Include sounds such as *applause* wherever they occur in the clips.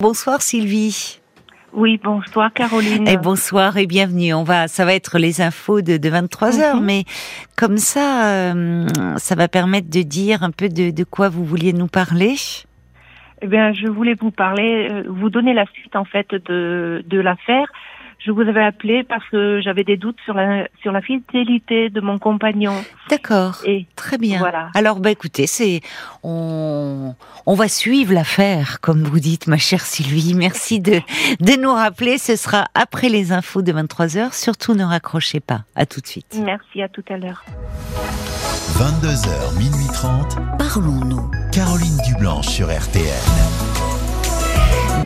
Bonsoir Sylvie. Oui, bonsoir Caroline. Et bonsoir et bienvenue. On va, ça va être les infos de, 23 h Mhm. mais comme ça, euh, ça va permettre de dire un peu de, de quoi vous vouliez nous parler. Eh bien, je voulais vous parler, euh, vous donner la suite en fait de, de l'affaire. Je vous avais appelé parce que j'avais des doutes sur la sur la fidélité de mon compagnon. D'accord. Et Très bien. Voilà. Alors, bah écoutez, c'est on on va suivre l'affaire, comme vous dites, ma chère Sylvie. Merci de de nous rappeler. Ce sera après les infos de 23 h Surtout, ne raccrochez pas. À tout de suite. merci à tout à l'heure. 22h, minuit 30, Parlons-nous. Caroline Dublanche sur RTN.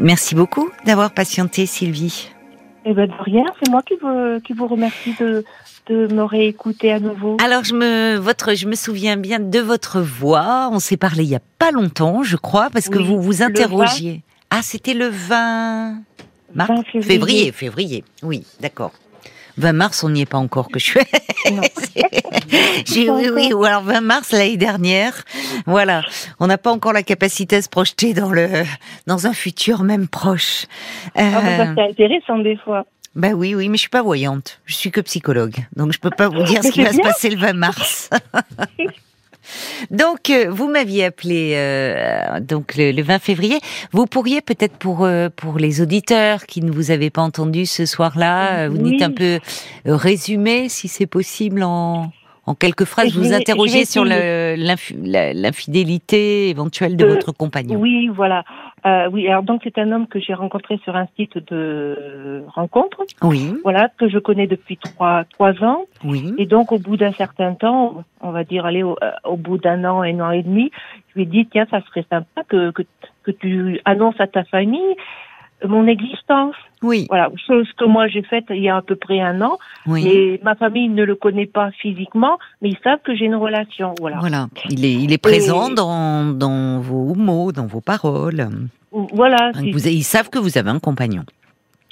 Merci beaucoup d'avoir patienté, Sylvie. Eh ben de rien, c'est moi qui vous qui vous remercie de de me réécouter à nouveau. Alors, je me, votre, je me souviens bien de votre voix. On s'est parlé il y a pas longtemps, je crois, parce que vous vous interrogiez. Ah, c'était le 20 mars 20 février. février, février. Oui, d'accord. 20 mars, on n'y est pas encore que je suis. *laughs* J'ai- oui, oui, ou alors 20 mars l'année dernière. Voilà. On n'a pas encore la capacité à se projeter dans le, dans un futur même proche. Ah, ben, Euh, c'est intéressant des fois. bah oui, oui, mais je suis pas voyante. Je suis que psychologue. Donc je peux pas vous *laughs* dire ce qui va se passer le 20 mars. *laughs* donc euh, vous m'aviez appelé euh, donc le, le 20 février. Vous pourriez peut-être pour euh, pour les auditeurs qui ne vous avaient pas entendu ce soir-là, euh, vous Oui. dites un peu euh, résumer si c'est possible en en quelques phrases. Vous vais- interrogez sur l'infidélité éventuelle de De- votre compagnon. Oui, voilà. Euh, oui, alors donc c'est un homme que j'ai rencontré sur un site de rencontre. Oui, voilà, que je connais depuis trois, trois ans. oui, Et donc, au bout d'un certain temps, on va dire, allez, au, euh, au bout d'un an, un an et demi, je lui ai dit, tiens, ça serait sympa que, que, que tu annonces à ta famille mon existence. oui, Voilà, chose que moi j'ai faite il y a à peu près un an. oui. Et ma famille ne le connaît pas physiquement, mais ils savent que j'ai une relation. Voilà. Voilà, il est, il est présent Et- dans, dans vos mots, dans vos paroles. Voilà. Vous- ils savent que vous avez un compagnon.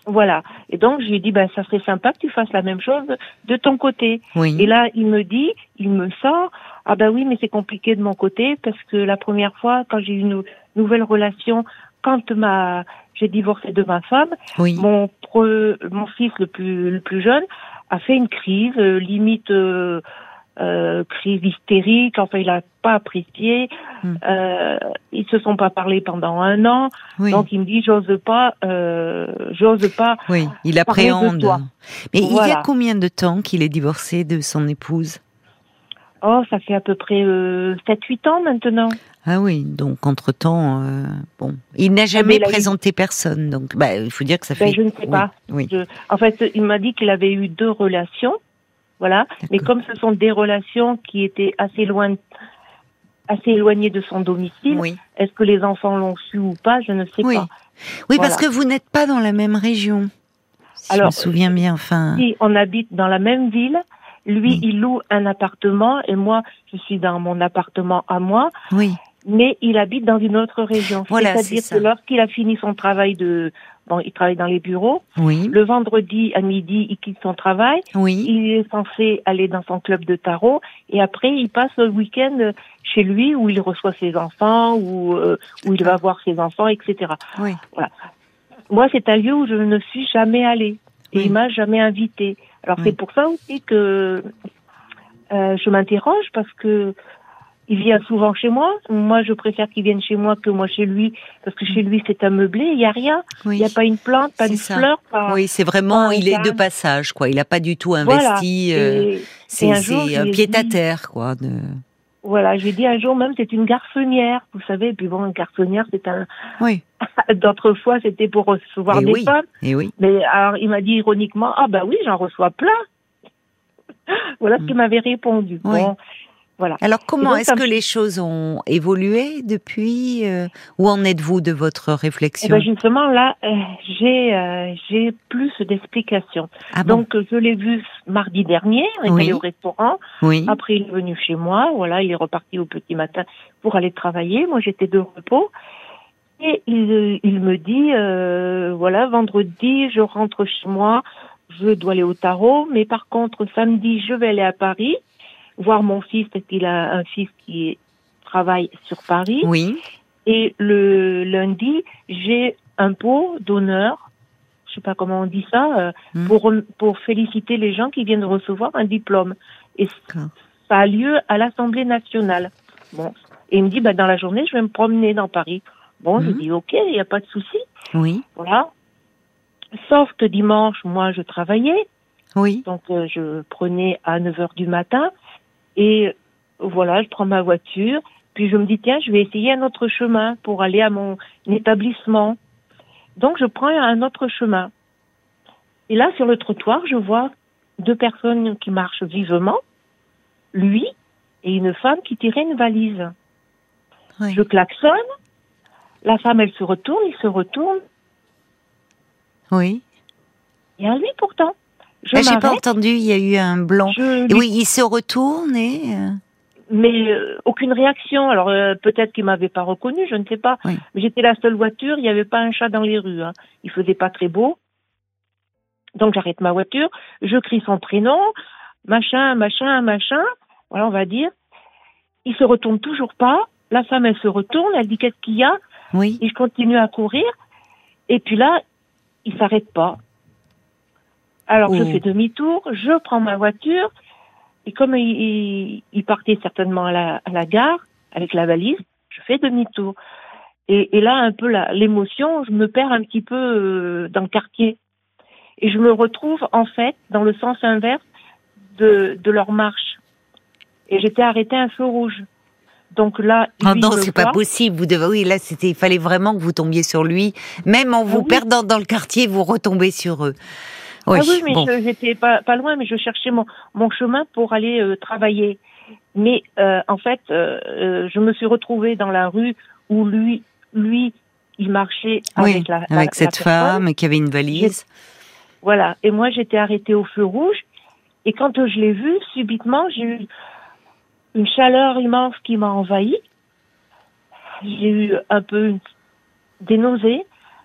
Voilà. Et donc, je lui ai dit, ben, ça serait sympa que tu fasses la même chose de ton côté. Oui. Et là, il me dit, il me sort, ah ben oui, mais c'est compliqué de mon côté parce que la première fois, quand j'ai eu une nouvelle relation, quand ma, j'ai divorcé de ma femme, oui. mon pre- mon fils le plus le plus jeune a fait une crise, euh, limite euh, euh, crise hystérique. Enfin, il a pas apprécié. Euh, ils se sont pas parlé pendant un an. oui. Donc il me dit, j'ose pas, j'ose pas. oui, il appréhende. Mais il y a combien de temps qu'il est divorcé de son épouse? Oh, ça fait à peu près euh, 7-8 ans maintenant. Ah oui, donc entre-temps, euh, bon. Il n'a jamais mais il a eu- présenté personne, donc bah, il faut dire que ça fait... Ben, je ne sais oui, pas. Oui, Je- en fait, il m'a dit qu'il avait eu deux relations, voilà. Mais comme ce sont des relations qui étaient assez loin, assez éloignées de son domicile, oui. est-ce que les enfants l'ont su ou pas Je ne sais Oui. pas. Oui, Voilà. parce que vous n'êtes pas dans la même région. Si je me Alors, souviens bien, enfin... Si on habite dans la même ville, lui, Oui. il loue un appartement et moi, je suis dans mon appartement à moi, Oui, mais il habite dans une autre région. Voilà, C'est-à-dire c'est que lorsqu'il a fini son travail de, bon, il travaille dans les bureaux. oui, Le vendredi à midi, il quitte son travail. oui. Il est censé aller dans son club de tarot et après il passe le week-end chez lui où il reçoit ses enfants, où, euh, où il va voir ses enfants, etc. oui. Moi, c'est un lieu où je ne suis jamais allée et Oui. il m'a jamais invitée. Alors c'est pour ça aussi que euh, je m'interroge parce que il vient souvent chez moi. Moi, je préfère qu'il vienne chez moi que moi chez lui parce que chez lui c'est un meublé, il y a rien, oui. il n'y a pas une plante, pas une ça. fleur, pas. Oui, c'est vraiment, il est de passage, quoi. Il n'a pas du tout Voilà. investi. euh, Et- c'est un pied à terre, quoi. De... Voilà, je lui ai dit un jour même c'est une garçonnière, vous savez. Et puis bon, une garçonnière c'est un. Oui, *laughs* D'autres fois c'était pour recevoir Et des oui. femmes. et oui. Mais alors il m'a dit ironiquement ah bah oui j'en reçois plein. voilà ce qu'il m'avait répondu. Mm. Oui. Bon, voilà. Alors, comment est-ce que les choses ont évolué depuis euh, Où en êtes-vous de votre Et réflexion ben justement là euh, j'ai euh, j'ai plus d'explications. Ah bon Donc je l'ai vu mardi dernier, on est Oui. allé au restaurant. Oui, Après, il est venu chez moi. Voilà, il est reparti au petit matin pour aller travailler. Moi, j'étais de repos. Et il, il me dit, euh, voilà, vendredi, je rentre chez moi. Je dois aller au tarot. Mais par contre, samedi, je vais aller à Paris voir mon fils parce qu'il a un fils qui travaille sur Paris. oui, Et le lundi, j'ai un pot d'honneur, je sais pas comment on dit ça, euh, Hmm. pour, pour féliciter les gens qui viennent de recevoir un diplôme. Et ça a lieu à l'Assemblée nationale. Bon. Et il me dit, bah, dans la journée, je vais me promener dans Paris. Bon, je Mhm. dis, ok, il n'y a pas de souci. Oui, Voilà. Sauf que dimanche, moi, je travaillais. oui. Donc, euh, je prenais à 9 heures du matin. Et voilà, je prends ma voiture. Puis je me dis, tiens, je vais essayer un autre chemin pour aller à mon établissement. Donc, je prends un autre chemin. Et là, sur le trottoir, je vois deux personnes qui marchent vivement. Lui et une femme qui tirait une valise. oui. Je klaxonne. La femme, elle se retourne, il se retourne. Oui. Et à lui, pourtant. Je Ah, J'ai pas entendu, il y a eu un blanc. Je Et lui oui, il se retourne et... euh, mais euh, aucune réaction. Alors euh, peut-être qu'il m'avait pas reconnu, je ne sais pas. Oui. Mais j'étais la seule voiture, il n'y avait pas un chat dans les rues. Hein. Il faisait pas très beau. Donc j'arrête ma voiture, je crie son prénom, machin, machin, machin. Voilà, on va dire. Il se retourne toujours pas. La femme, elle se retourne, elle dit qu'est-ce qu'il y a? Oui. Et je continue à courir. Et puis là, il s'arrête pas. Alors je Oh. fais demi-tour, je prends ma voiture. Et comme il, il- partait certainement à la, à la gare avec la valise, je fais demi-tour. Et, et là, un peu la- l'émotion, je me perds un petit peu euh, dans le quartier. Et je me retrouve en fait dans le sens inverse de, de leur marche. Et j'étais arrêtée à un feu rouge. Donc là, Oh lui, non, c'est pas possible. Vous devez, oui, là, c'était, il fallait vraiment que vous tombiez sur lui. Même en vous Ah oui. perdant dans le quartier, vous retombez sur eux. Oui, ah oui, mais bon. je- j'étais pas, pas loin, mais je cherchais mon, mon chemin pour aller euh, travailler. Mais euh, en fait, euh, euh, je me suis retrouvée dans la rue où lui, lui, il marchait Oui, avec la, avec la cette femme qui avait une valise. Voilà. Et moi, j'étais arrêtée au feu rouge. Et quand je l'ai vu, subitement, j'ai eu une chaleur immense qui m'a envahie. J'ai eu un peu des nausées.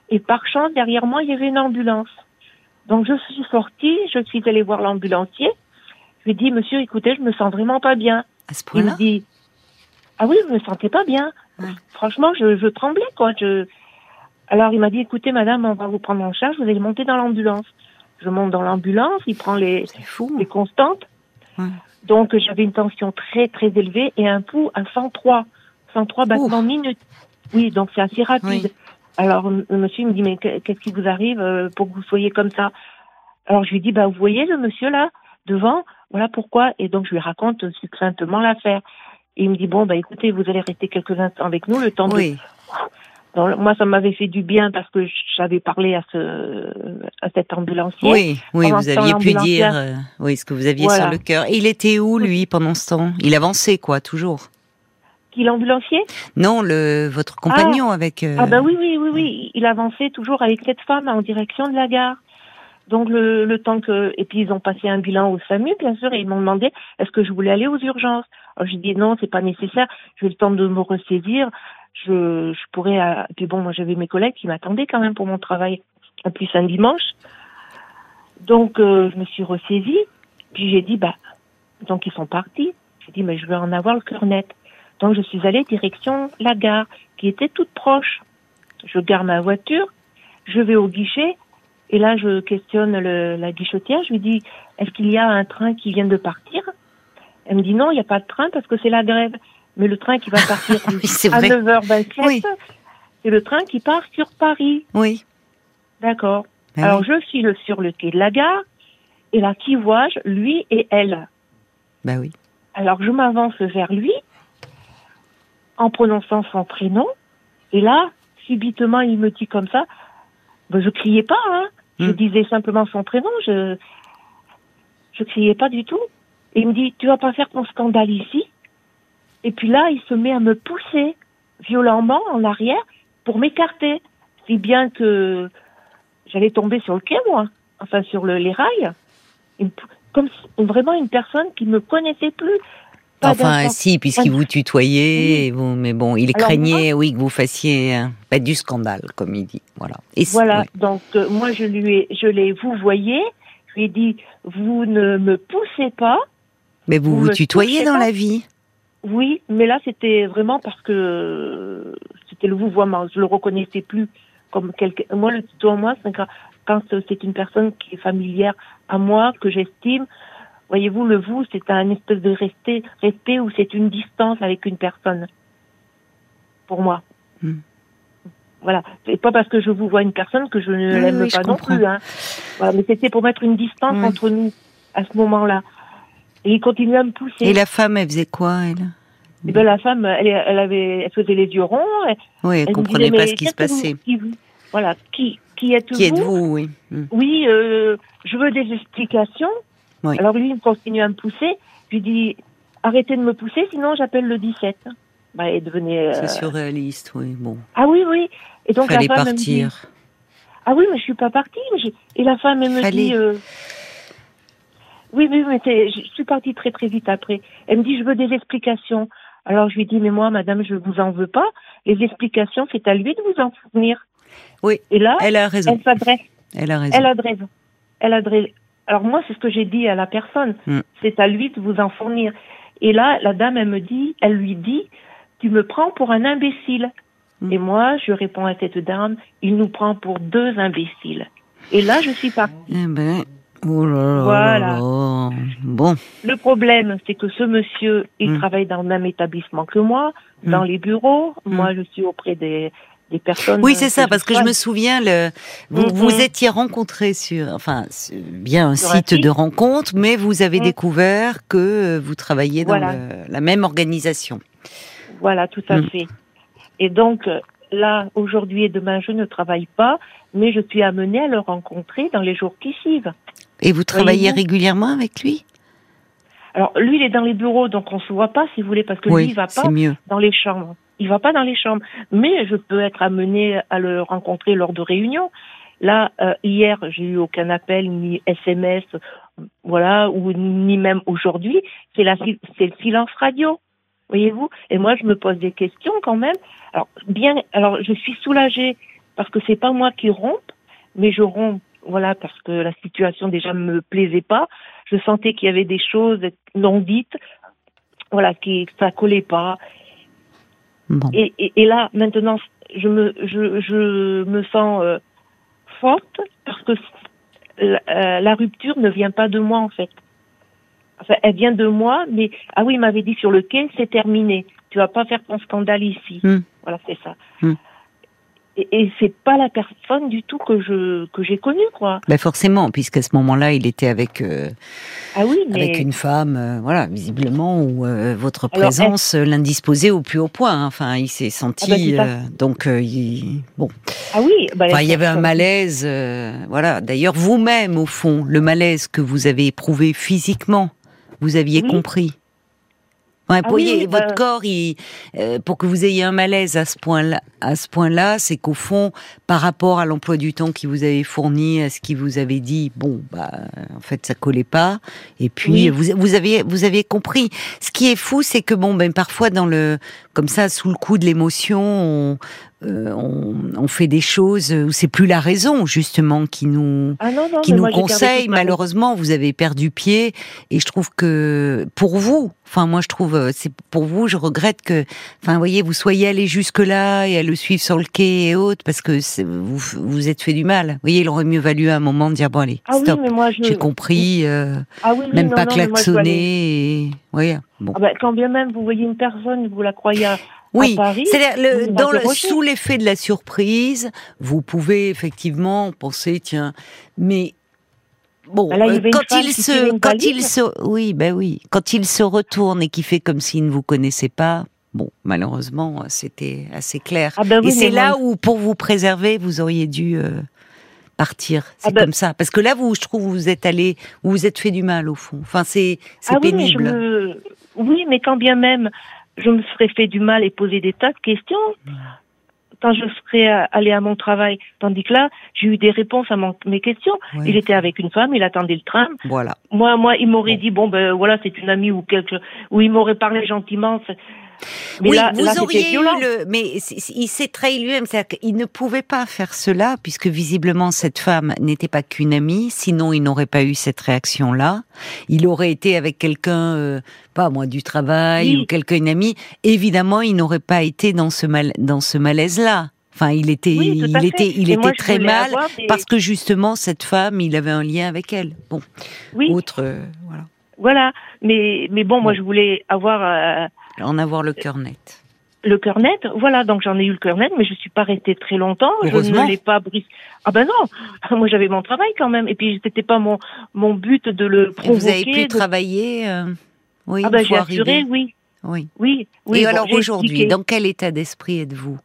Et par chance, derrière moi, il y avait une ambulance. Donc, je suis sortie, je suis allée voir l'ambulancier. Je lui ai dit, monsieur, écoutez, je me sens vraiment pas bien. À ce Il me point-là dit, ah oui, je me sentais pas bien. Ouais. Franchement, je, je tremblais, quoi. Je... Alors, il m'a dit, écoutez, madame, on va vous prendre en charge, vous allez monter dans l'ambulance. Je monte dans l'ambulance, il prend les, fou. les constantes. Ouais. Donc, j'avais une tension très, très élevée et un pouls à 103. 103 battements minutes. Oui, donc c'est assez rapide. Oui. Alors, le monsieur me dit, mais que- qu'est-ce qui vous arrive euh, pour que vous soyez comme ça? Alors, je lui dis, bah, vous voyez le monsieur là, devant, voilà pourquoi. Et donc, je lui raconte succinctement l'affaire. Et il me dit, bon, bah, écoutez, vous allez rester quelques instants avec nous, le temps de Oui, donc, moi, ça m'avait fait du bien parce que j'avais parlé à ce à cet ambulancier. oui, oui, Pendant vous aviez pu dire euh, oui, ce que vous aviez Voilà. sur le cœur. Et il était où, lui, pendant ce temps? Il avançait, quoi, toujours? Qui l'ambulancier Non, le votre compagnon avec... euh, Ah bah oui, oui, oui, oui. Il avançait toujours avec cette femme en direction de la gare. Donc le, le temps que et puis ils ont passé un bilan au SAMU bien sûr et ils m'ont demandé est-ce que je voulais aller aux urgences? Alors j'ai dit non c'est pas nécessaire. J'ai le temps de me ressaisir. Je je pourrais euh, puis bon moi j'avais mes collègues qui m'attendaient quand même pour mon travail. En plus un dimanche. Donc euh, je me suis ressaisie. Puis j'ai dit bah donc ils sont partis. J'ai dit mais je vais en avoir le cœur net. Donc je suis allée direction la gare qui était toute proche. Je gare ma voiture, je vais au guichet et là je questionne le, la guichetière. Je lui dis est-ce qu'il y a un train qui vient de partir? Elle me dit non, il n'y a pas de train parce que c'est la grève. Mais le train qui va partir *laughs* Oui, à vrai. 9h27, Oui. c'est le train qui part sur Paris. Oui. D'accord. Ben Alors oui. je file sur le quai de la gare et là qui vois-je? Lui et elle. Bah oui. Alors je m'avance vers lui en prononçant son prénom et là subitement il me dit comme ça. Ben, je criais pas, hein. Je Hmm. disais simplement son prénom. Je je criais pas du tout. Et il me dit tu vas pas faire ton scandale ici. Et puis là il se met à me pousser violemment en arrière pour m'écarter, si bien que j'allais tomber sur le quai moi, enfin sur le, les rails. Comme vraiment une personne qui me connaissait plus. Enfin, si, puisqu'il vous tutoyait, mais bon, il Alors, craignait, oui, que vous fassiez euh, pas du scandale, comme il dit. Voilà. Et Voilà, ouais. donc euh, moi je lui ai, je l'ai vous voyez, je lui ai dit vous ne me poussez pas. Mais vous vous tutoyez dans pas. la vie Oui, mais là c'était vraiment parce que c'était le vouvoiement, je le reconnaissais plus comme quelqu'un. Moi, le tutoiement, c'est quand c'est une personne qui est familière à moi, que j'estime. Voyez-vous, le vous, c'est un espèce de respect, respect où c'est une distance avec une personne. Pour moi. Hmm. Voilà. C'est pas parce que je vous vois une personne que je ne Oui, l'aime oui, pas non comprends. plus. Hein. Voilà, mais c'était pour mettre une distance Oui. entre nous à ce moment-là. Et il continue à me pousser. Et la femme, elle faisait quoi, elle? Et ben, la femme, elle, elle avait, elle faisait les yeux ronds. Elle, Oui, elle me comprenait disait, pas ce qui se passait. qui voilà. Qui, qui êtes-vous? Qui êtes-vous, oui. Hmm. Oui, euh, je veux des explications. Oui. Alors lui, il continue à me pousser. Je lui dis, arrêtez de me pousser, sinon j'appelle le 17. Bah, elle devenait. euh, C'est surréaliste, oui. Bon, Ah oui, oui. Et donc fallait la femme me dit, partir. ah oui, mais je suis pas partie. Et la femme, elle me dit, euh, oui, oui, mais je suis partie très très vite après. Elle me dit, je veux des explications. Alors je lui dis, mais moi, madame, je vous en veux pas. Les explications, c'est à lui de vous en fournir. Oui, Et là, Elle a raison. elle s'adresse Elle a raison. Elle a raison. Elle a raison. Alors moi, c'est ce que j'ai dit à la personne. Mm. C'est à lui de vous en fournir. Et là, la dame, elle me dit, elle lui dit, tu me prends pour un imbécile. Mm. Et moi, je réponds à cette dame, il nous prend pour deux imbéciles. Et là, je suis partie. Eh ben, oh là là Voilà. là là. Bon, Le problème, c'est que ce monsieur, il Mm. travaille dans le même établissement que moi, dans les bureaux. Moi, je suis auprès des, des personnes. oui, c'est ça, parce que je me souviens, le, vous Mhm. vous étiez rencontrés sur, enfin, bien un Sur site de rencontre, mais vous avez Mhm. découvert que euh, vous travailliez dans Voilà. le- la même organisation. Voilà, tout à Mm. fait. Et donc, euh, là, aujourd'hui et demain, je ne travaille pas, mais je suis amenée à le rencontrer dans les jours qui suivent. Et vous travaillez régulièrement avec lui? Alors, lui, il est dans les bureaux, donc on se voit pas, si vous voulez, parce que lui, il va pas mieux. dans les chambres. Il va pas dans les chambres. Mais je peux être amenée à le rencontrer lors de réunions. Là, euh, hier, j'ai eu aucun appel, ni SMS, voilà, ou ni même aujourd'hui. C'est la, c'est le silence radio. Voyez-vous? Et moi, je me pose des questions quand même. Alors, bien, alors, je suis soulagée parce que c'est pas moi qui rompe, mais je romps, voilà, parce que la situation déjà me plaisait pas. Je sentais qu'il y avait des choses non dites, voilà, qui, ça collait pas. Bon. Et, et, et là, maintenant, je me, je, je me sens euh, forte parce que la, euh, la rupture ne vient pas de moi, en fait. Enfin, elle vient de moi, mais ah oui, il m'avait dit sur le quai, c'est terminé. Tu vas pas faire ton scandale ici. Hmm. Voilà, c'est ça. Hmm. Et, et c'est pas la personne du tout que je que j'ai connue, quoi. Ben forcément, puisqu'à ce moment-là, il était avec euh, Ah oui, mais avec une femme, euh, voilà, visiblement où euh, votre Alors, présence euh, l'indisposait au plus haut point. hein. Enfin, il s'est senti, Ah à euh, donc euh, il- bon. ah oui, bah, Enfin, il y avait un malaise, euh, voilà. D'ailleurs, vous-même, au fond, le malaise que vous avez éprouvé physiquement, vous aviez Oui. compris. Ouais, Ah vous oui, voyez, oui, votre bah- corps, il, euh, pour que vous ayez un malaise à ce point-là, à ce point-là, c'est qu'au fond, par rapport à l'emploi du temps qui vous avait fourni, à ce qui vous avait dit, bon, bah, en fait, ça collait pas. Et puis, Oui. vous, vous aviez, vous aviez compris. Ce qui est fou, c'est que bon, ben, parfois, dans le, comme ça, sous le coup de l'émotion, on, euh, on, on fait des choses où c'est plus la raison, justement, qui nous, Ah non, non, qui nous conseille. Malheureusement, vous avez perdu pied, et je trouve que pour vous, enfin moi je trouve, euh, c'est pour vous, je regrette que, enfin vous voyez, vous soyez allé jusque là et à le suivre sur le quai et autres, parce que vous vous êtes fait du mal. Vous voyez, il aurait mieux valu à un moment de dire bon allez, Ah stop, je... j'ai compris, euh, Ah oui, même non, pas klaxonner, et voyez, bon. Ah ben, quand bien même vous voyez une personne, vous la croyez à, Oui, à Paris, c'est-à-dire le- dans sous l'effet de la surprise, vous pouvez effectivement penser tiens, mais bon, Bah là, il y euh, quand il qui se, quand il se, oui, ben oui, quand il se retourne et qu'il fait comme s'il ne vous connaissait pas. Bon, malheureusement, c'était assez clair. Ah ben oui, et c'est là où, pour vous préserver, vous auriez dû euh, partir. C'est Ah ben- comme ça, parce que là, vous, je trouve, vous êtes allé, vous vous êtes fait du mal au fond. Enfin, c'est, c'est ah oui, mais je pénible. me... oui, mais quand bien même je me serais fait du mal et posé des tas de questions quand je serais euh, allée à mon travail, tandis que là, j'ai eu des réponses à mon- mes questions. Ouais. Il était avec une femme, il attendait le tram. Voilà. Moi, moi, il m'aurait Bon. dit bon ben voilà, c'est une amie ou quelque, ou il m'aurait parlé gentiment. Mais oui, là, vous là, auriez eu le, mais il s'est trahi lui-même, c'est-à-dire qu'il ne pouvait pas faire cela puisque visiblement cette femme n'était pas qu'une amie, sinon il n'aurait pas eu cette réaction-là. Il aurait été avec quelqu'un, euh, pas moi, du travail Oui. ou quelqu'un une amie. Évidemment, il n'aurait pas été dans ce mal, dans ce malaise-là. Enfin, il était, Oui, il fait. était, il Et était moi, très mal des- parce que justement cette femme, il avait un lien avec elle. Bon, Oui, autre, euh, voilà, voilà. Mais, mais bon, moi, je voulais avoir euh, en avoir le cœur net. le cœur net. Voilà, donc j'en ai eu le cœur net, mais je suis pas restée très longtemps. Je ne l'ai pas brisé. Ah ben non, *laughs* moi j'avais mon travail quand même. Et puis c'était pas mon mon but de le Et provoquer. vous avez pu de- travailler, euh, oui, Ah ben j'ai assuré, oui, Oui. oui, oui. Et bon, alors aujourd'hui, dans quel état d'esprit êtes-vous?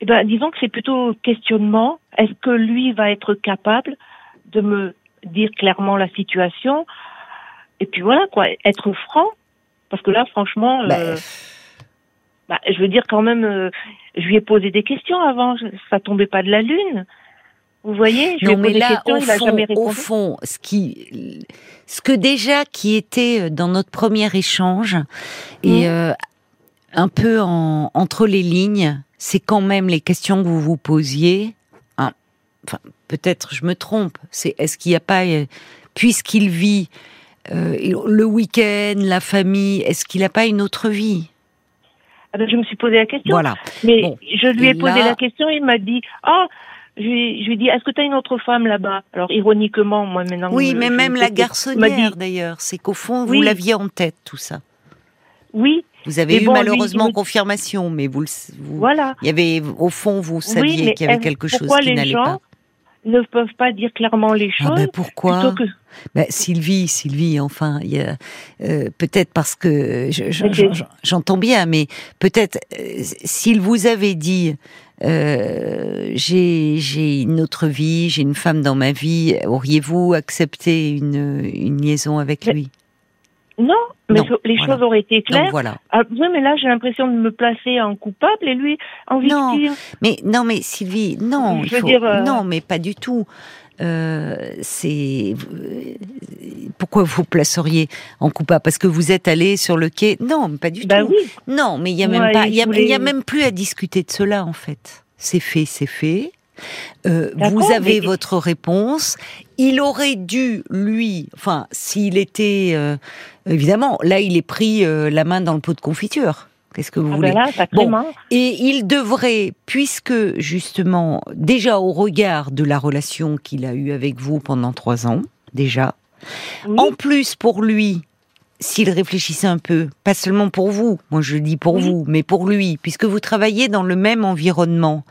Eh ben, disons que c'est plutôt questionnement. Est-ce que lui va être capable de me dire clairement la situation? Et puis voilà, quoi, être franc. Parce que là, franchement, euh, Ben, bah, je veux dire quand même, euh, je lui ai posé des questions avant. Ça tombait pas de la lune. Vous voyez Je Non, mais là, questions, au fond, jamais au fond, ce qui, ce que déjà qui était euh, dans notre premier échange et euh, un peu en, entre les lignes, c'est quand même les questions que vous vous posiez. hein, enfin, peut-être je me trompe. C'est est-ce qu'il n'y a pas, euh, puisqu'il vit euh, le week-end, la famille, est-ce qu'il n'a pas une autre vie? Ah ben, je me suis posé la question. Voilà. Mais Bon. je lui ai posé la question, il m'a dit Ah, je lui, je lui ai dit Est-ce que tu as une autre femme là-bas? Alors, ironiquement, moi maintenant. Oui, mais même la garçonnière dit d'ailleurs, c'est qu'au fond vous Oui. l'aviez en tête tout ça. Oui, Vous avez eu bon, malheureusement confirmation, mais vous, le, vous voilà. il y avait au fond vous saviez qu'il y avait quelque chose qui n'allait gens pas. Ne peuvent pas dire clairement les Ah choses ben pourquoi plutôt que Ben, Sylvie, Sylvie, enfin, euh, peut-être parce que je- je- j'entends bien, mais peut-être euh, s'il vous avait dit euh, j'ai j'ai une autre vie, j'ai une femme dans ma vie, auriez-vous accepté une, une liaison avec lui? Non, mais Non, les voilà. choses auraient été Donc claires. voilà. Ah, oui, mais là j'ai l'impression de me placer en coupable et lui en Non. victime. Mais non, mais Sylvie, non, Je il veux faut- dire, euh, non, mais pas du tout. Euh, c'est pourquoi vous placeriez en coupable? Parce que vous êtes allé sur le quai Non, pas du Bah tout. oui, Non, mais il y a même pas, y il y a même plus à discuter de cela en fait. C'est fait, c'est fait. Euh, vous avez mais- votre réponse. Il aurait dû, lui, enfin, s'il était, euh, évidemment, là, il est pris euh, la main dans le pot de confiture. Qu'est-ce que vous ah voulez ben là, sacrément. et il devrait, puisque justement, déjà au regard de la relation qu'il a eue avec vous pendant trois ans, déjà, Oui, en plus pour lui, s'il réfléchissait un peu, pas seulement pour vous, moi je dis pour Oui. vous, mais pour lui, puisque vous travaillez dans le même environnement,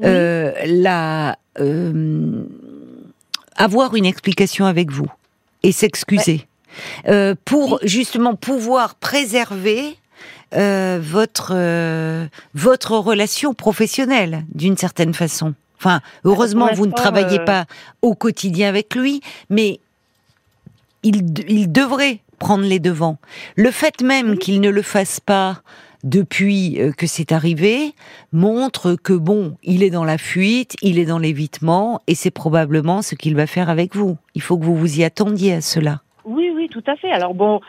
oui. euh, la, euh, avoir une explication avec vous et s'excuser Euh, pour justement pouvoir préserver euh, votre euh, votre relation professionnelle d'une certaine façon. Enfin, heureusement, pour vous ne travaillez euh, pas au quotidien avec lui, mais il, il devrait prendre les devants. Le fait même qu'il ne le fasse pas depuis euh, que c'est arrivé montre que bon, il est dans la fuite, il est dans l'évitement, et c'est probablement ce qu'il va faire avec vous. Il faut que vous vous y attendiez à cela. Oui, oui, tout à fait. Alors bon,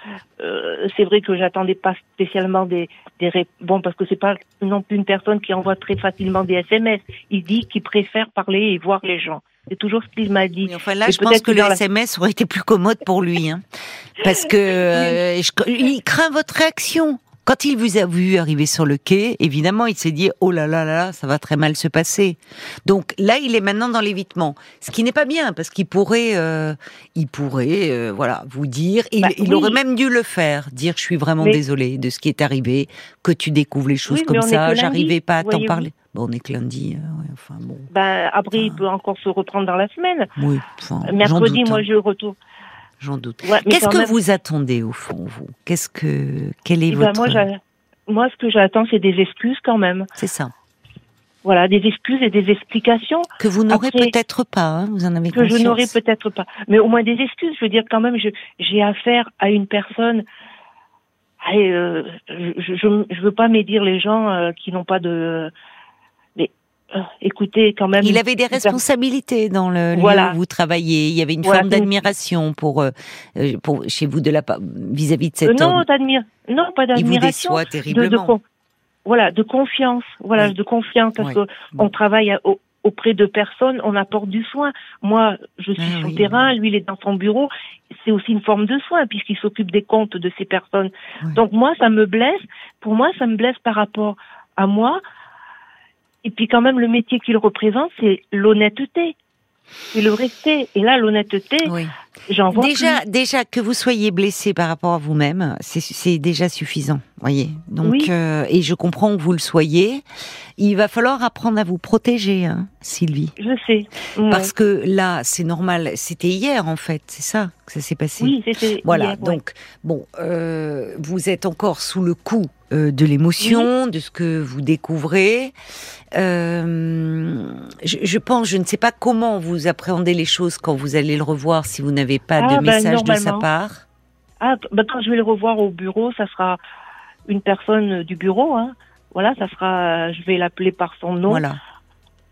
euh, c'est vrai que j'attendais pas spécialement des, des bon parce que c'est pas non plus une personne qui envoie très facilement des SMS. Il dit qu'il préfère parler et voir les gens. C'est toujours ce qu'il m'a dit. Enfin là, Et je pense que que le la- SMS aurait été plus commode pour lui, hein. parce que euh, je- il craint votre réaction. Quand il vous a vu arriver sur le quai, évidemment, il s'est dit oh là là là, ça va très mal se passer. Donc là, il est maintenant dans l'évitement, ce qui n'est pas bien parce qu'il pourrait, euh, il pourrait, euh, voilà, vous dire, il, Bah, il oui. aurait même dû le faire, dire je suis vraiment Mais- désolé de ce qui est arrivé, que tu découvres les choses Oui, comme ça, j'arrivais pas à t'en parler. Bon, on est que lundi, euh, ouais, enfin bon, Ben après, il peut encore se reprendre dans la semaine. oui, enfin, Mercredi, doute, moi, hein, je retourne. j'en doute. Ouais, Qu'est-ce que même- vous attendez au fond, vous? Qu'est-ce que quel est Eh ben, votre moi, moi, ce que j'attends, c'est des excuses quand même. C'est ça Voilà, des excuses et des explications que vous n'aurez peut-être pas. hein, vous en avez que je conscience. n'aurai peut-être pas. Mais au moins des excuses. Je veux dire, quand même, je- j'ai affaire à une personne. Allez, euh, je, je, je veux pas médire les gens euh, qui n'ont pas de. Euh, écoutez, quand même. Il avait des responsabilités dans le lieu Voilà. où vous travaillez. Il y avait une Voilà, forme d'admiration pour, euh, euh, pour chez vous de la vis-à-vis de Euh, cet non, d'admire, non, pas Il vous d'admiration. déçoit de, de terriblement. con- voilà, de confiance. Voilà, Oui. de confiance parce Oui. que on travaille à- au- auprès de personnes, on apporte du soin. Moi, je suis Ah sur le terrain, lui, il est dans son bureau. C'est aussi une forme de soin puisqu'il s'occupe des comptes de ces personnes. Donc moi, ça me blesse. Pour moi, ça me blesse par rapport à moi. Et puis quand même, le métier qu'il représente, c'est l'honnêteté. C'est le respect. Et là, l'honnêteté, Oui. j'en vois Déjà, plus. déjà que vous soyez blessé par rapport à vous-même, c'est- c'est déjà suffisant, voyez. Donc, Oui. euh, et je comprends que vous le soyez. Il va falloir apprendre à vous protéger, hein, Sylvie, Je sais. Ouais. parce que là, c'est normal. C'était hier, en fait, c'est ça que ça s'est passé. Oui, c'était. Voilà, hier, ouais. donc bon, euh, vous êtes encore sous le coup euh, de l'émotion, de ce que vous découvrez. Euh, je, je pense, je ne sais pas comment vous appréhendez les choses quand vous allez le revoir si vous n'avez pas Ah, de ben, message de sa part. Ah, bah, quand je vais le revoir au bureau, ça sera une personne du bureau. Hein. Voilà, ça sera. Je vais l'appeler par son nom. Voilà.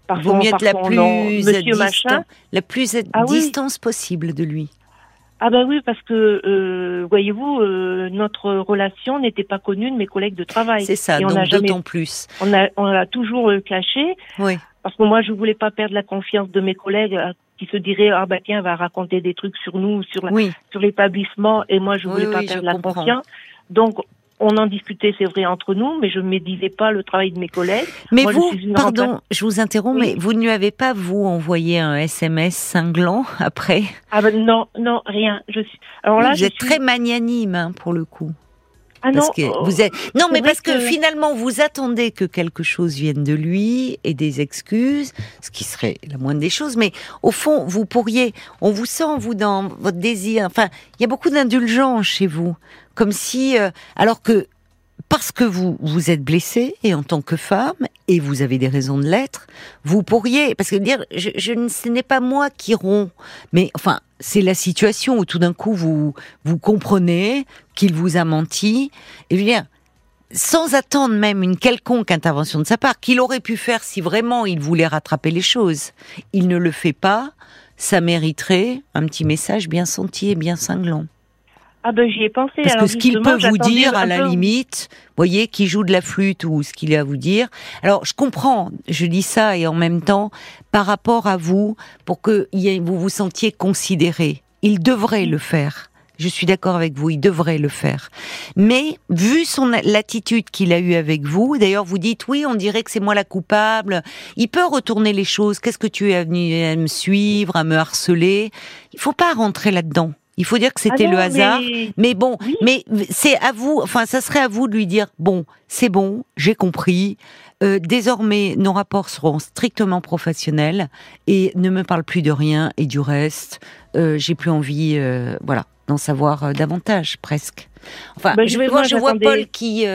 Par Vaut mieux être la plus nom. à distan- la plus à Ah oui. distance possible de lui. Ah ben oui, parce que euh, voyez-vous, euh, notre relation n'était pas connue de mes collègues de travail. C'est ça, Et on n'a jamais, d'autant plus. on a, on l'a toujours euh, caché Oui. parce que moi je voulais pas perdre la confiance de mes collègues euh, qui se diraient ah bah tiens, elle va raconter des trucs sur nous, sur la, Oui, sur l'établissement et moi je Oui, voulais pas oui, perdre la comprends. confiance. Donc on en discutait, c'est vrai entre nous, mais je ne médisais pas le travail de mes collègues. mais Moi, vous, pardon, je vous interromps, Oui. mais vous ne lui avez pas, vous, envoyé un SMS cinglant après Ah ben non, non, rien. Je suis. Alors là, Vous je êtes suis- très magnanime, hein, pour le coup. Ah Parce non, que euh, vous êtes... Non, mais parce que... que- finalement, vous attendez que quelque chose vienne de lui et des excuses, ce qui serait la moindre des choses. Mais au fond, vous pourriez, on vous sent vous dans votre désir. Enfin, il y a beaucoup d'indulgence chez vous, comme si, euh, alors que parce que vous vous êtes blessée et en tant que femme et vous avez des raisons de l'être, vous pourriez parce que dire je, je ce n'est pas moi qui rompt, mais enfin c'est la situation où tout d'un coup vous vous comprenez qu'il vous a menti et je veux dire sans attendre même une quelconque intervention de sa part qu'il aurait pu faire si vraiment il voulait rattraper les choses, il ne le fait pas. Ça mériterait un petit message bien senti et bien cinglant. Ah ben j'y ai pensé. Parce Alors, que ce qu'il peut vous dire, à la peu- limite, voyez, qui joue de la flûte ou ce qu'il a à vous dire. Alors, je comprends, je dis ça et en même temps, par rapport à vous, pour que vous vous sentiez considéré, il devrait le faire. Je suis d'accord avec vous, il devrait le faire. Mais vu son l'attitude qu'il a eue avec vous, d'ailleurs vous dites oui, on dirait que c'est moi la coupable. Il peut retourner les choses. Qu'est-ce que tu es venu à me suivre, à me harceler? Il faut pas rentrer là-dedans. Il faut dire que Ah c'était non, le hasard. mais- Mais bon, Oui. mais c'est à vous, enfin, ça serait à vous de lui dire, bon, c'est bon, j'ai compris. Euh, désormais, nos rapports seront strictement professionnels et ne me parle plus de rien et du reste. Euh, j'ai plus envie, euh, voilà, d'en savoir euh, davantage, presque. Enfin, Bah, je voir, je vois Paul qui.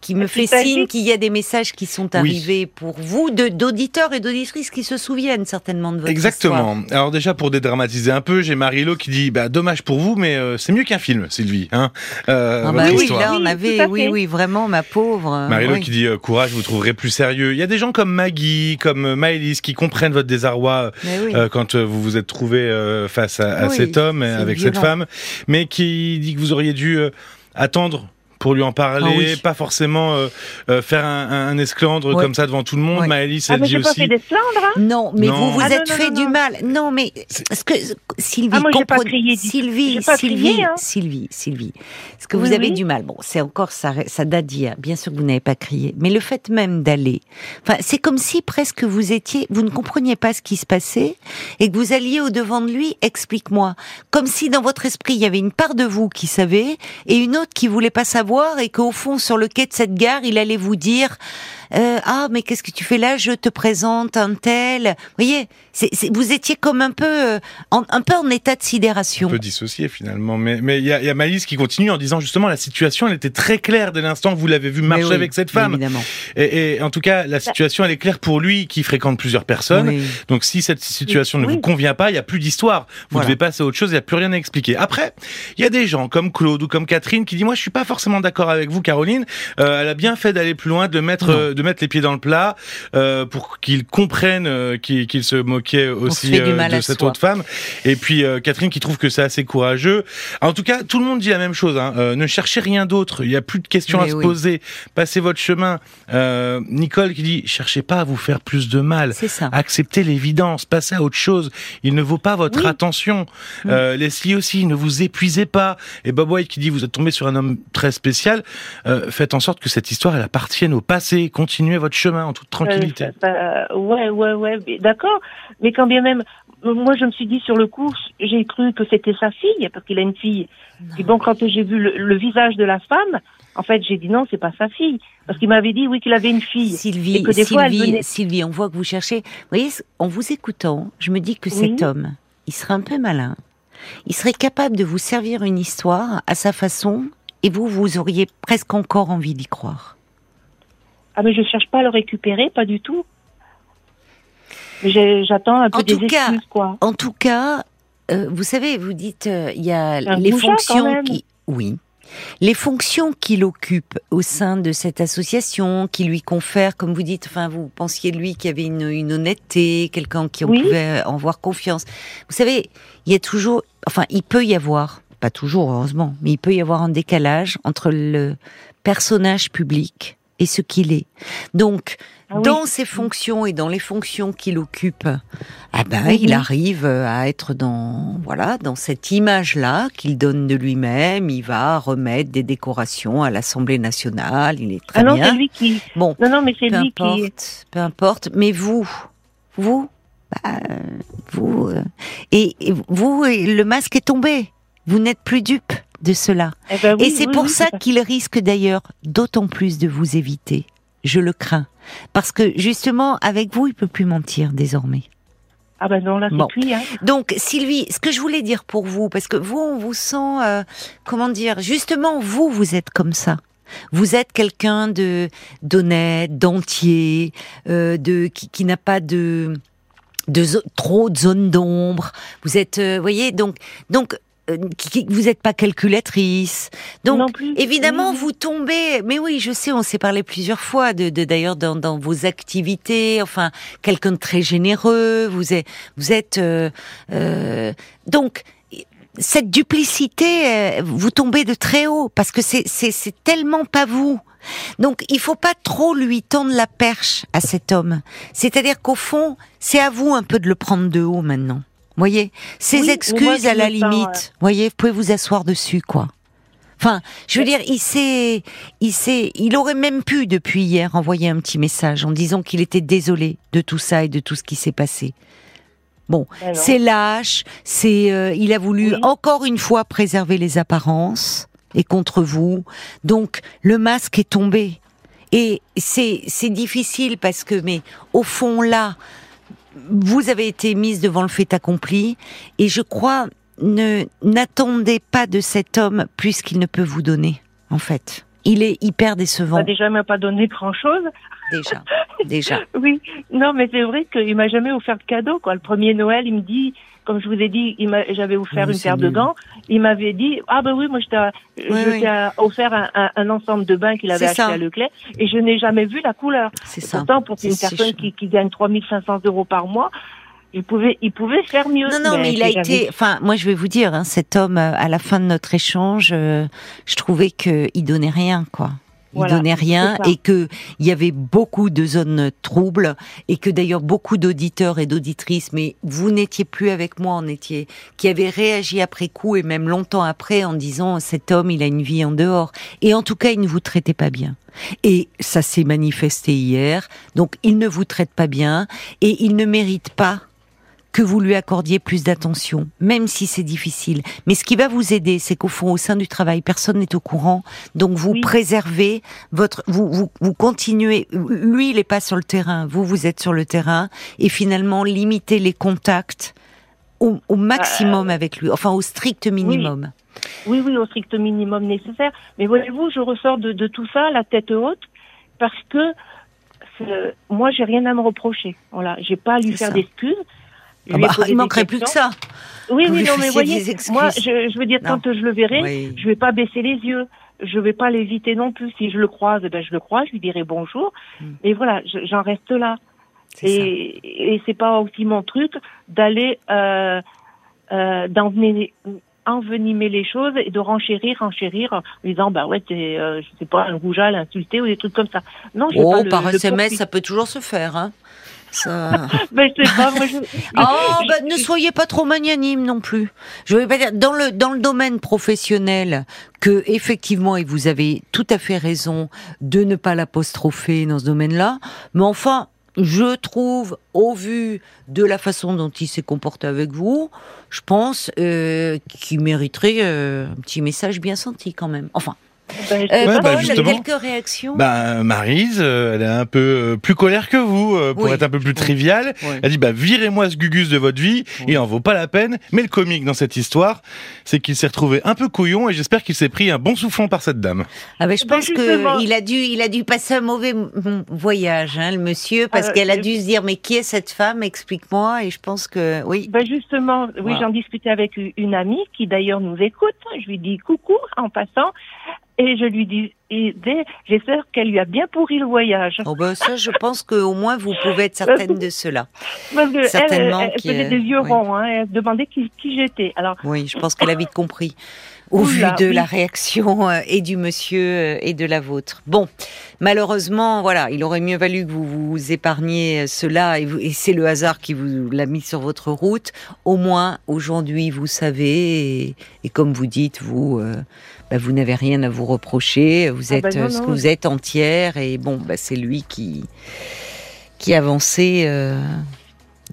Qui me fait Tout à signe fait. qu'il y a des messages qui sont arrivés pour vous, de- d'auditeurs et d'auditrices qui se souviennent certainement de votre histoire. Exactement. Alors déjà pour dédramatiser un peu, j'ai Marilo qui dit bah dommage pour vous, mais euh, c'est mieux qu'un film, Sylvie. Hein euh, Ah bah oui, histoire. là on avait, oui, fait. oui, vraiment, ma pauvre. Marilo oui. qui dit euh, courage, vous trouverez plus sérieux. Il y a des gens comme Maggie, comme Maëlys qui comprennent votre désarroi euh, quand vous vous êtes trouvé euh, face à, à Oui, cet homme, avec violent. cette femme, mais qui dit que vous auriez dû euh, attendre pour lui en parler, Ah oui. pas forcément euh, euh, faire un, un, un esclandre Ouais. comme ça devant tout le monde. Ouais. Maëlys, Ah elle mais dit j'ai pas aussi. fait d'esclandre. Hein. Non, mais Non. vous vous Ah êtes non, fait non, du non. mal. Non, mais ce que Sylvie, Ah, moi, comprenez- crié. Sylvie, Sylvie, crié, hein. Sylvie, Sylvie. Ce que vous avez oui. du mal. Bon, c'est encore ça, ça date d'hier. Bien sûr que vous n'avez pas crié, mais le fait même d'aller, enfin, c'est comme si presque vous étiez, vous ne compreniez pas ce qui se passait et que vous alliez au devant de lui. Explique-moi, comme si dans votre esprit il y avait une part de vous qui savait et une autre qui voulait pas savoir et qu'au fond sur le quai de cette gare, il allait vous dire euh, ah mais qu'est-ce que tu fais là? Je te présente un tel. Vous voyez, c'est, c'est- vous étiez comme un peu, euh, en, un peu en état de un sidération. peu dissocié finalement. Mais mais il y a, y a Maëlys qui continue en disant justement la situation elle était très claire dès l'instant que vous l'avez vu marcher Mais oui, avec cette femme. Évidemment. Et, et en tout cas la situation elle est claire pour lui qui fréquente plusieurs personnes. Oui. Donc si cette situation ne vous convient pas, il y a plus d'histoire. Vous Voilà. devez passer à autre chose, il y a plus rien à expliquer. Après, il y a des gens comme Claude ou comme Catherine qui dit moi je suis pas forcément d'accord avec vous Caroline. Euh, elle a bien fait d'aller plus loin, de mettre euh, de mettre les pieds dans le plat euh, pour qu'ils comprennent euh, qu'il qu'il se moquait aussi euh, de cette soi. autre femme. Et puis euh, Catherine qui trouve que c'est assez courageux. En tout cas, tout le monde dit la même chose. Hein. Euh, ne cherchez rien d'autre. Il y a plus de questions Mais à se poser. Passez votre chemin. Euh, Nicole qui dit cherchez pas à vous faire plus de mal. C'est ça. Acceptez l'évidence, passez à autre chose. Il ne vaut pas votre Oui. attention. Leslie aussi, ne vous épuisez pas. Et Bob White qui dit vous êtes tombé sur un homme très spécial. Euh, faites en sorte que cette histoire elle appartienne au passé. continuer votre chemin en toute tranquillité. Euh, ça- ça- ouais, ouais, ouais, d'accord. Mais quand bien même, moi, je me suis dit sur le coup, j'ai cru que c'était sa fille, parce qu'il a une fille. Et bon, quand j'ai vu le, le visage de la femme, en fait, j'ai dit non, c'est pas sa fille, parce qu'il m'avait dit oui qu'il avait une fille. Sylvie, Et que des fois, elle Sylvie, venait- Sylvie, on voit que vous cherchez. Vous voyez, en vous écoutant, je me dis que Oui. cet homme, il serait un peu malin. Il serait capable de vous servir une histoire à sa façon, et vous, vous auriez presque encore envie d'y croire. Ah mais je cherche pas à le récupérer, pas du tout. J'attends un peu En des tout cas, quoi. En tout cas, euh, vous savez, vous dites, euh, il y a Un les fonctions qui, oui, les fonctions qu'il occupe au sein de cette association, qui lui confère, comme vous dites, enfin, vous pensiez lui qu'il y avait une, une honnêteté, quelqu'un qui on Oui. pouvait en voir confiance. Vous savez, il y a toujours, enfin, il peut y avoir, pas toujours heureusement, mais il peut y avoir un décalage entre le personnage public et ce qu'il est. Donc, Ah oui. dans ses fonctions et dans les fonctions qu'il occupe, ah ben, Mhm. il arrive à être dans, voilà, dans cette image-là qu'il donne de lui-même. Il va remettre des décorations à l'Assemblée nationale. Il est très Ah non, bien. c'est lui qui. Bon, Non, non, mais c'est lui qui. importe, peu importe. Mais vous, vous, bah, vous, euh, et, et vous, et le masque est tombé. Vous n'êtes plus dupe de cela. Eh ben oui, et c'est oui, pour oui, ça qu'il risque d'ailleurs d'autant plus de vous éviter. Je le crains. Parce que justement, avec vous, il peut plus mentir désormais. Ah ben non, là c'est Bon. cuit. Hein. Donc, Sylvie, ce que je voulais dire pour vous, parce que vous, on vous sent, euh, comment dire, justement, vous, vous êtes comme ça. Vous êtes quelqu'un de d'honnête, d'entier, euh, de qui, qui n'a pas de de zo- trop de zones d'ombre. Vous êtes, euh, voyez, donc donc qui- qui- vous n'êtes pas calculatrice. Donc non plus. Évidemment, Oui, vous tombez. Mais oui, je sais, on s'est parlé plusieurs fois de, de d'ailleurs dans, dans vos activités. Enfin, quelqu'un de très généreux. Vous êtes, vous êtes euh, euh, donc cette duplicité. euh, Vous tombez de très haut parce que c'est c'est c'est tellement pas vous. Donc, il faut pas trop lui tendre la perche à cet homme. C'est-à-dire qu'au fond, c'est à vous un peu de le prendre de haut maintenant. Voyez, ces Oui, excuses à la limite. Voyez, vous pouvez vous asseoir dessus, quoi. Enfin, je veux dire, il s'est, il s'est, il aurait même pu depuis hier envoyer un petit message en disant qu'il était désolé de tout ça et de tout ce qui s'est passé. Bon, Ben c'est lâche, c'est, euh, il a voulu Oui. encore une fois préserver les apparences et contre vous. Donc le masque est tombé et c'est c'est difficile parce que mais au fond là, vous avez été mise devant le fait accompli et je crois ne n'attendez pas de cet homme plus qu'il ne peut vous donner en fait. Il est hyper décevant Bah, déjà, il m'a pas donné grand chose. déjà déjà. *laughs* Oui, non, mais c'est vrai qu'il m'a jamais offert de cadeau. Quoi. Le premier Noël, il me dit, comme je vous ai dit, j'avais offert Oui, une paire de gants. Il m'avait dit, ah ben oui, moi je t'ai oui. offert un, un- un ensemble de bains qu'il avait acheté ça. à Leclerc et je n'ai jamais vu la couleur. C'est ça. Pourtant, pour une personne qui, qui gagne 3500 euros par mois, il pouvait, il pouvait faire mieux. Non, non, mais il a été. Enfin, moi, je vais vous dire, hein, cet homme, euh, à la fin de notre échange, euh, je trouvais que il donnait rien, quoi. Il Voilà, donnait rien et que il y avait beaucoup de zones troubles et que d'ailleurs beaucoup d'auditeurs et d'auditrices, mais vous n'étiez plus avec moi, on était, qui avaient réagi après coup et même longtemps après en disant cet homme, il a une vie en dehors et en tout cas, il ne vous traitait pas bien. Et ça s'est manifesté hier. Donc, il ne vous traite pas bien et il ne mérite pas que vous lui accordiez plus d'attention, même si c'est difficile. Mais ce qui va vous aider, c'est qu'au fond, au sein du travail, personne n'est au courant. Donc vous Oui. préservez votre, vous, vous, vous continuez. Lui, il n'est pas sur le terrain. Vous, vous êtes sur le terrain. Et finalement, limitez les contacts au, au maximum avec lui. Enfin, au strict minimum. Oui, oui, au strict minimum nécessaire. Mais voyez-vous, je ressors de, de tout ça la tête haute parce que euh, moi, j'ai rien à me reprocher. Voilà, j'ai pas à lui faire d'excuses. Ah bah, il manquerait plus que ça. Oui, oui, non, mais voyez, moi, je, je veux dire, Non. quand je le verrai, Oui. je vais pas baisser les yeux. Je vais pas l'éviter non plus. Si je le croise, eh ben, je le croise, je lui dirai bonjour. Mm. Et voilà, je- j'en reste là. Et, et c'est pas aussi mon truc d'aller euh, euh, d'envenimer envenimer les choses et de renchérir, renchérir en disant bah ouais t'es euh, je sais pas un rouge à l'insulter ou des trucs comme ça. Non, je Oh, pas le- par le SMS, ça peut toujours se faire. Hein. Ça... *laughs* Ben, je sais pas, moi, je- Oh, bah, ne soyez pas trop magnanime non plus. Je vais pas dire dans le dans le domaine professionnel que effectivement et vous avez tout à fait raison de ne pas l'apostropher dans ce domaine-là, mais enfin. Je trouve, au vu de la façon dont il s'est comporté avec vous, je pense euh, qu'il mériterait euh, un petit message bien senti quand même. Enfin, ben, euh, Ouais, bah, quelques réactions? Bah, Marise, euh, elle est un peu euh, plus colère que vous, euh, pour Oui. être un peu plus triviale. Oui. Elle dit, bah, virez-moi ce Gugus de votre vie, il en vaut pas la peine. Mais le comique dans cette histoire, c'est qu'il s'est retrouvé un peu couillon et j'espère qu'il s'est pris un bon soufflon par cette dame. Ah ben, je Ben, pense justement. que il a dû, il a dû passer un mauvais voyage, hein, le monsieur, parce Euh, qu'elle a dû se dire mais qui est cette femme? Explique-moi. Et je pense que oui. Ben justement, oui, Voilà. j'en discutais avec une amie qui d'ailleurs nous écoute. Je lui dis coucou en passant et je lui dis, et dès- j'espère qu'elle lui a bien pourri le voyage. Oh ben ça, je pense que au moins vous pouvez être certaine de cela. *laughs* Parce que elle, certainement elle, elle a- faisait des yeux oui. ronds, hein, elle demandait qui, qui j'étais. Alors, Oui, je pense qu'elle a vite compris. Au Oula, vu de oui. la réaction euh, et du monsieur euh, et de la vôtre. Bon, malheureusement, voilà, il aurait mieux valu que vous vous épargniez cela et, et c'est le hasard qui vous l'a mis sur votre route. Au moins, aujourd'hui, vous savez et, et comme vous dites, vous, euh, bah, vous n'avez rien à vous reprocher. Vous Ah êtes bah non, euh, ce que non. vous êtes entière et bon, bah, c'est lui qui qui avançait, euh,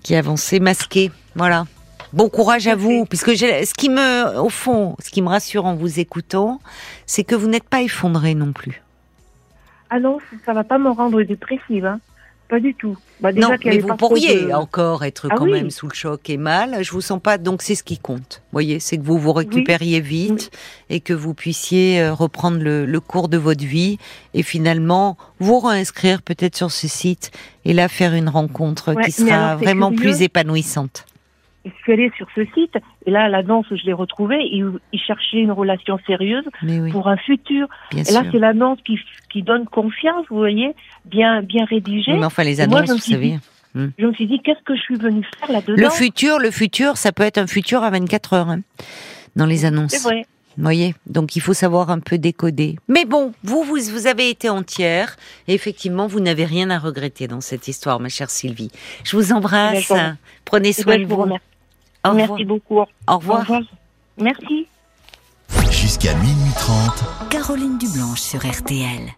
qui avançait masqué. Voilà. Bon courage à vous, puisque ce qui me, au fond, ce qui me rassure en vous écoutant, c'est que vous n'êtes pas effondré non plus. ah non, ça va pas me rendre dépressive, hein. Pas du tout. Bah, déjà non, mais vous pourriez de- encore être Ah quand oui. même sous le choc et mal. Je vous sens pas, donc c'est ce qui compte. Vous voyez, c'est que vous vous récupériez vite et que vous puissiez euh, reprendre le, le cours de votre vie et finalement vous réinscrire peut-être sur ce site et là faire une rencontre Ouais, qui sera alors, vraiment curieux. plus épanouissante. Je suis allée sur ce site et là, l'annonce, je l'ai retrouvée. Il, il cherchait une relation sérieuse oui, pour un futur. bien Et là, c'est l'annonce qui, qui donne confiance, vous voyez, bien, bien rédigée. Oui, mais enfin, les annonces, vous savez. dit, Je me suis dit, qu'est-ce que je suis venue faire là-dedans Le futur, le futur, ça peut être un futur à 24 heures hein, dans les annonces. C'est vrai. Vous voyez, donc il faut savoir un peu décoder. Mais bon, vous, vous, vous avez été entière. Et effectivement, vous n'avez rien à regretter dans cette histoire, ma chère Sylvie. Je vous embrasse. Eh ben, remercie. Prenez Eh soin ben, de je vous revoir. Merci beaucoup. Au Au revoir. Merci. Jusqu'à minuit 30. Caroline Dublanche sur RTL.